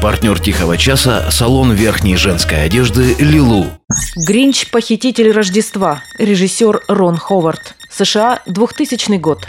Партнер «Тихого часа» – салон верхней женской одежды «Лилу». Гринч – похититель Рождества. Режиссер Рон Ховард. США, 2000 год.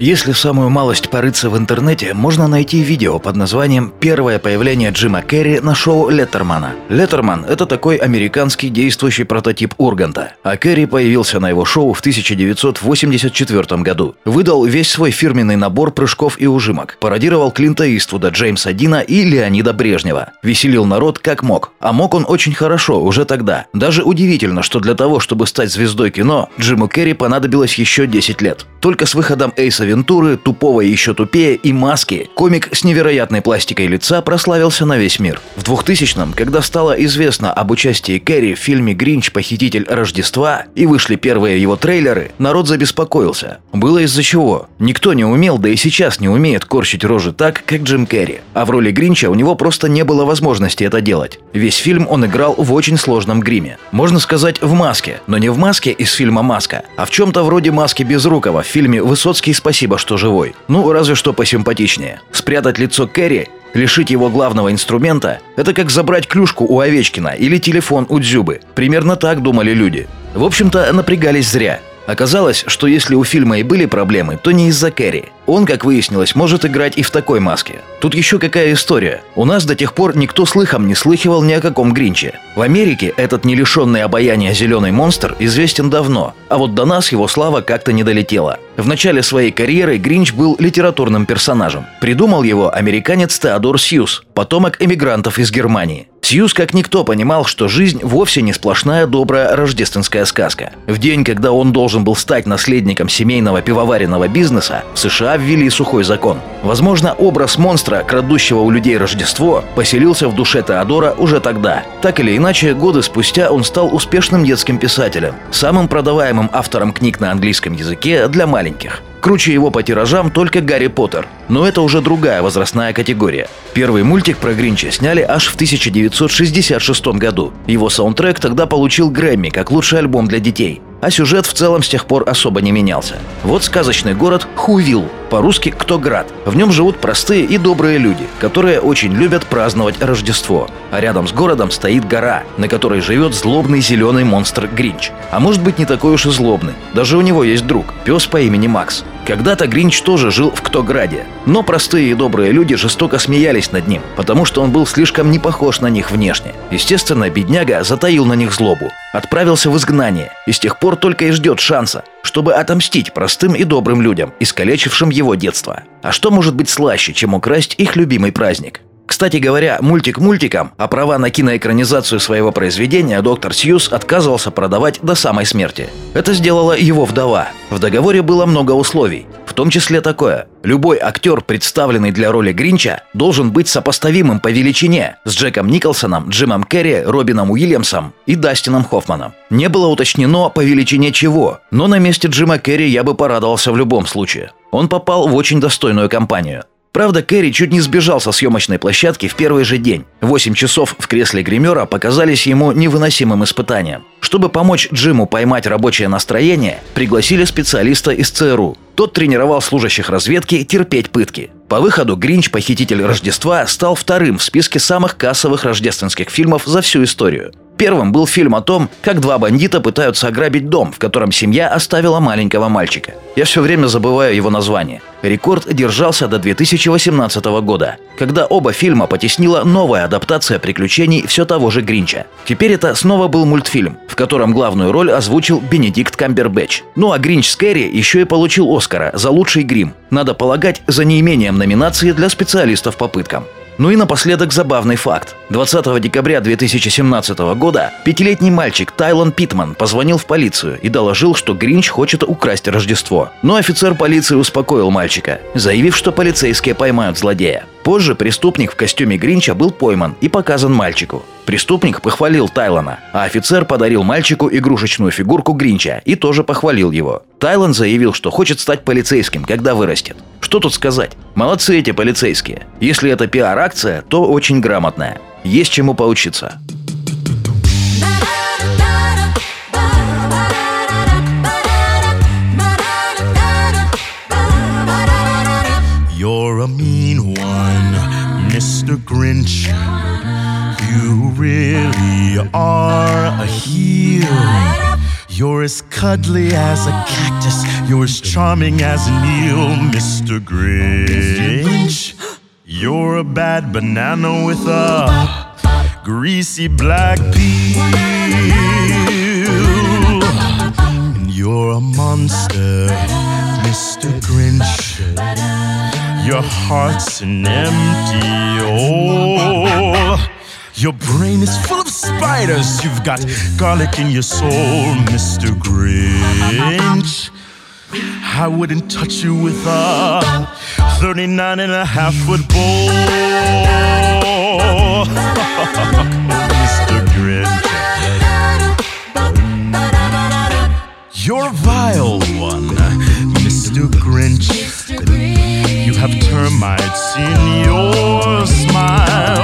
Если самую малость порыться в интернете, можно найти видео под названием «Первое появление Джима Керри на шоу Леттермана». Леттерман – это такой американский действующий прототип Урганта, а Керри появился на его шоу в 1984 году. Выдал весь свой фирменный набор прыжков и ужимок, пародировал Клинта Иствуда, Джеймса Дина и Леонида Брежнева. Веселил народ как мог. А мог он очень хорошо уже тогда. Даже удивительно, что для того, чтобы стать звездой кино, Джиму Керри понадобилось еще 10 лет. Только с выходом Эйса Вентуры, Тупого и еще тупее и Маски, комик с невероятной пластикой лица прославился на весь мир. В 2000-м, когда стало известно об участии Кэрри в фильме «Гринч. Похититель Рождества» и вышли первые его трейлеры, народ забеспокоился. Было из-за чего. Никто не умел, да и сейчас не умеет корчить рожи так, как Джим Керри. А в роли Гринча у него просто не было возможности это делать. Весь фильм он играл в очень сложном гриме. Можно сказать, в маске, но не в маске из фильма «Маска», а в чем-то вроде маски Безрукова в фильме «Высоцкий. Спасибо спасибо, что живой. Ну, разве что посимпатичнее. Спрятать лицо Кэрри, лишить его главного инструмента – это как забрать клюшку у Овечкина или телефон у Дзюбы. Примерно так думали люди. В общем-то, напрягались зря. Оказалось, что если у фильма и были проблемы, то не из-за Кэрри. Он, как выяснилось, может играть и в такой маске. Тут еще какая история. У нас до тех пор никто слыхом не слыхивал ни о каком Гринче. В Америке этот не лишенный обаяния зеленый монстр известен давно, а вот до нас его слава как-то не долетела. В начале своей карьеры Гринч был литературным персонажем. Придумал его американец Теодор Сьюз, потомок эмигрантов из Германии. Сьюз как никто понимал, что жизнь вовсе не сплошная добрая рождественская сказка. В день, когда он должен был стать наследником семейного пивоваренного бизнеса, в США ввели сухой закон. Возможно, образ монстра, крадущего у людей Рождество, поселился в душе Теодора уже тогда. Так или иначе, годы спустя он стал успешным детским писателем, самым продаваемым автором книг на английском языке для маленьких. Круче его по тиражам только Гарри Поттер. Но это уже другая возрастная категория. Первый мультик про Гринча сняли аж в 1966 году. Его саундтрек тогда получил Грэмми как лучший альбом для детей а сюжет в целом с тех пор особо не менялся. Вот сказочный город Хувил, по-русски Ктоград. В нем живут простые и добрые люди, которые очень любят праздновать Рождество. А рядом с городом стоит гора, на которой живет злобный зеленый монстр Гринч. А может быть не такой уж и злобный. Даже у него есть друг, пес по имени Макс. Когда-то Гринч тоже жил в Ктограде, но простые и добрые люди жестоко смеялись над ним, потому что он был слишком не похож на них внешне. Естественно, бедняга затаил на них злобу, отправился в изгнание и с тех пор только и ждет шанса, чтобы отомстить простым и добрым людям, искалечившим его детство. А что может быть слаще, чем украсть их любимый праздник? Кстати говоря, мультик мультиком, а права на киноэкранизацию своего произведения доктор Сьюз отказывался продавать до самой смерти. Это сделала его вдова. В договоре было много условий, в том числе такое. Любой актер, представленный для роли Гринча, должен быть сопоставимым по величине с Джеком Николсоном, Джимом Керри, Робином Уильямсом и Дастином Хоффманом. Не было уточнено по величине чего, но на месте Джима Керри я бы порадовался в любом случае. Он попал в очень достойную компанию. Правда, Кэрри чуть не сбежал со съемочной площадки в первый же день. Восемь часов в кресле гримера показались ему невыносимым испытанием. Чтобы помочь Джиму поймать рабочее настроение, пригласили специалиста из ЦРУ. Тот тренировал служащих разведки терпеть пытки. По выходу «Гринч. Похититель Рождества» стал вторым в списке самых кассовых рождественских фильмов за всю историю. Первым был фильм о том, как два бандита пытаются ограбить дом, в котором семья оставила маленького мальчика. Я все время забываю его название. Рекорд держался до 2018 года, когда оба фильма потеснила новая адаптация приключений все того же Гринча. Теперь это снова был мультфильм, в котором главную роль озвучил Бенедикт Камбербэтч. Ну а Гринч с Кэрри еще и получил Оскара за лучший грим. Надо полагать, за неимением номинации для специалистов по пыткам. Ну и напоследок забавный факт. 20 декабря 2017 года пятилетний мальчик Тайлон Питман позвонил в полицию и доложил, что Гринч хочет украсть Рождество. Но офицер полиции успокоил мальчика, заявив, что полицейские поймают злодея. Позже преступник в костюме Гринча был пойман и показан мальчику. Преступник похвалил Тайлона, а офицер подарил мальчику игрушечную фигурку Гринча и тоже похвалил его. Тайлон заявил, что хочет стать полицейским, когда вырастет. Что тут сказать? Молодцы эти полицейские. Если это пиар-акция, то очень грамотная. Есть чему поучиться. You're a mean one, Mr. Grinch. You really are a heel. You're as cuddly as a cactus. You're as charming as an eel, Mr. Grinch. You're a bad banana with a greasy black peel. And you're a monster, Mr. Grinch. Your heart's an empty hole. Your brain is full spiders. You've got garlic in your soul, Mr. Grinch. I wouldn't touch you with a 39 and a half foot bowl. Mr. Grinch. You're vile one, Mr. Grinch. You have termites in your smile.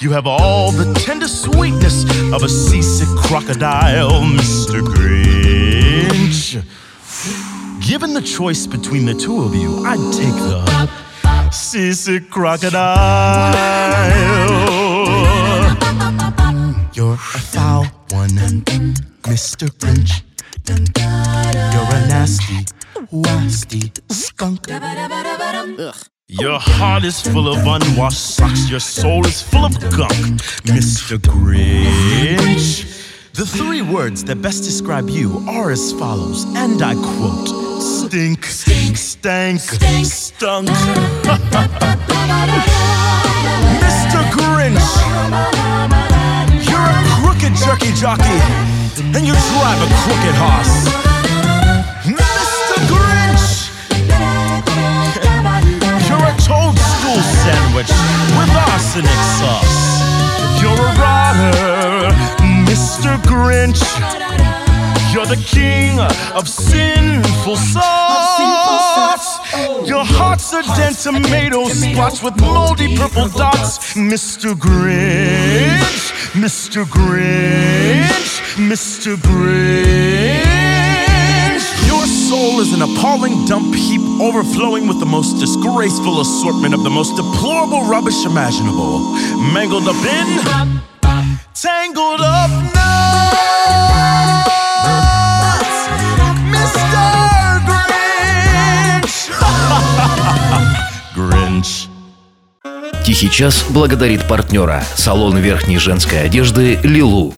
You have all the tender sweetness of a seasick crocodile, Mr. Grinch. Given the choice between the two of you, I'd take the seasick crocodile. You're a foul one, Mr. Grinch. You're a nasty, wasty skunk. Your heart is full of unwashed socks. Your soul is full of gunk, Mr. Grinch. The three words that best describe you are as follows, and I quote Stink, stink, stank, stunk. Mr. Grinch, you're a crooked jerky jockey, and you drive a crooked horse. Toadstool sandwich with arsenic sauce. You're a rotter, Mr. Grinch. You're the king of sinful sauce. Your heart's a dead tomato spots with moldy purple dots. Mr. Grinch, Mr. Grinch, Mr. Grinch. Soul is an appalling dump heap overflowing with the most disgraceful assortment of the most deplorable rubbish imaginable. Mangled up in, tangled up nuts. Mr. Grinch. Grinch. Тихий час благодарит партнера – салон верхней женской одежды «Лилу».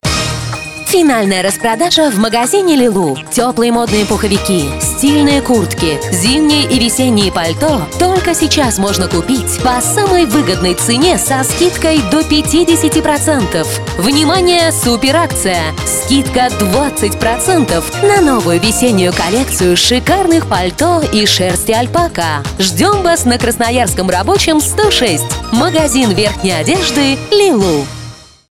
Финальная распродажа в магазине Лилу. Теплые модные пуховики, стильные куртки, зимние и весенние пальто только сейчас можно купить по самой выгодной цене со скидкой до 50%. Внимание, суперакция! Скидка 20% на новую весеннюю коллекцию шикарных пальто и шерсти альпака. Ждем вас на Красноярском рабочем 106. Магазин верхней одежды Лилу.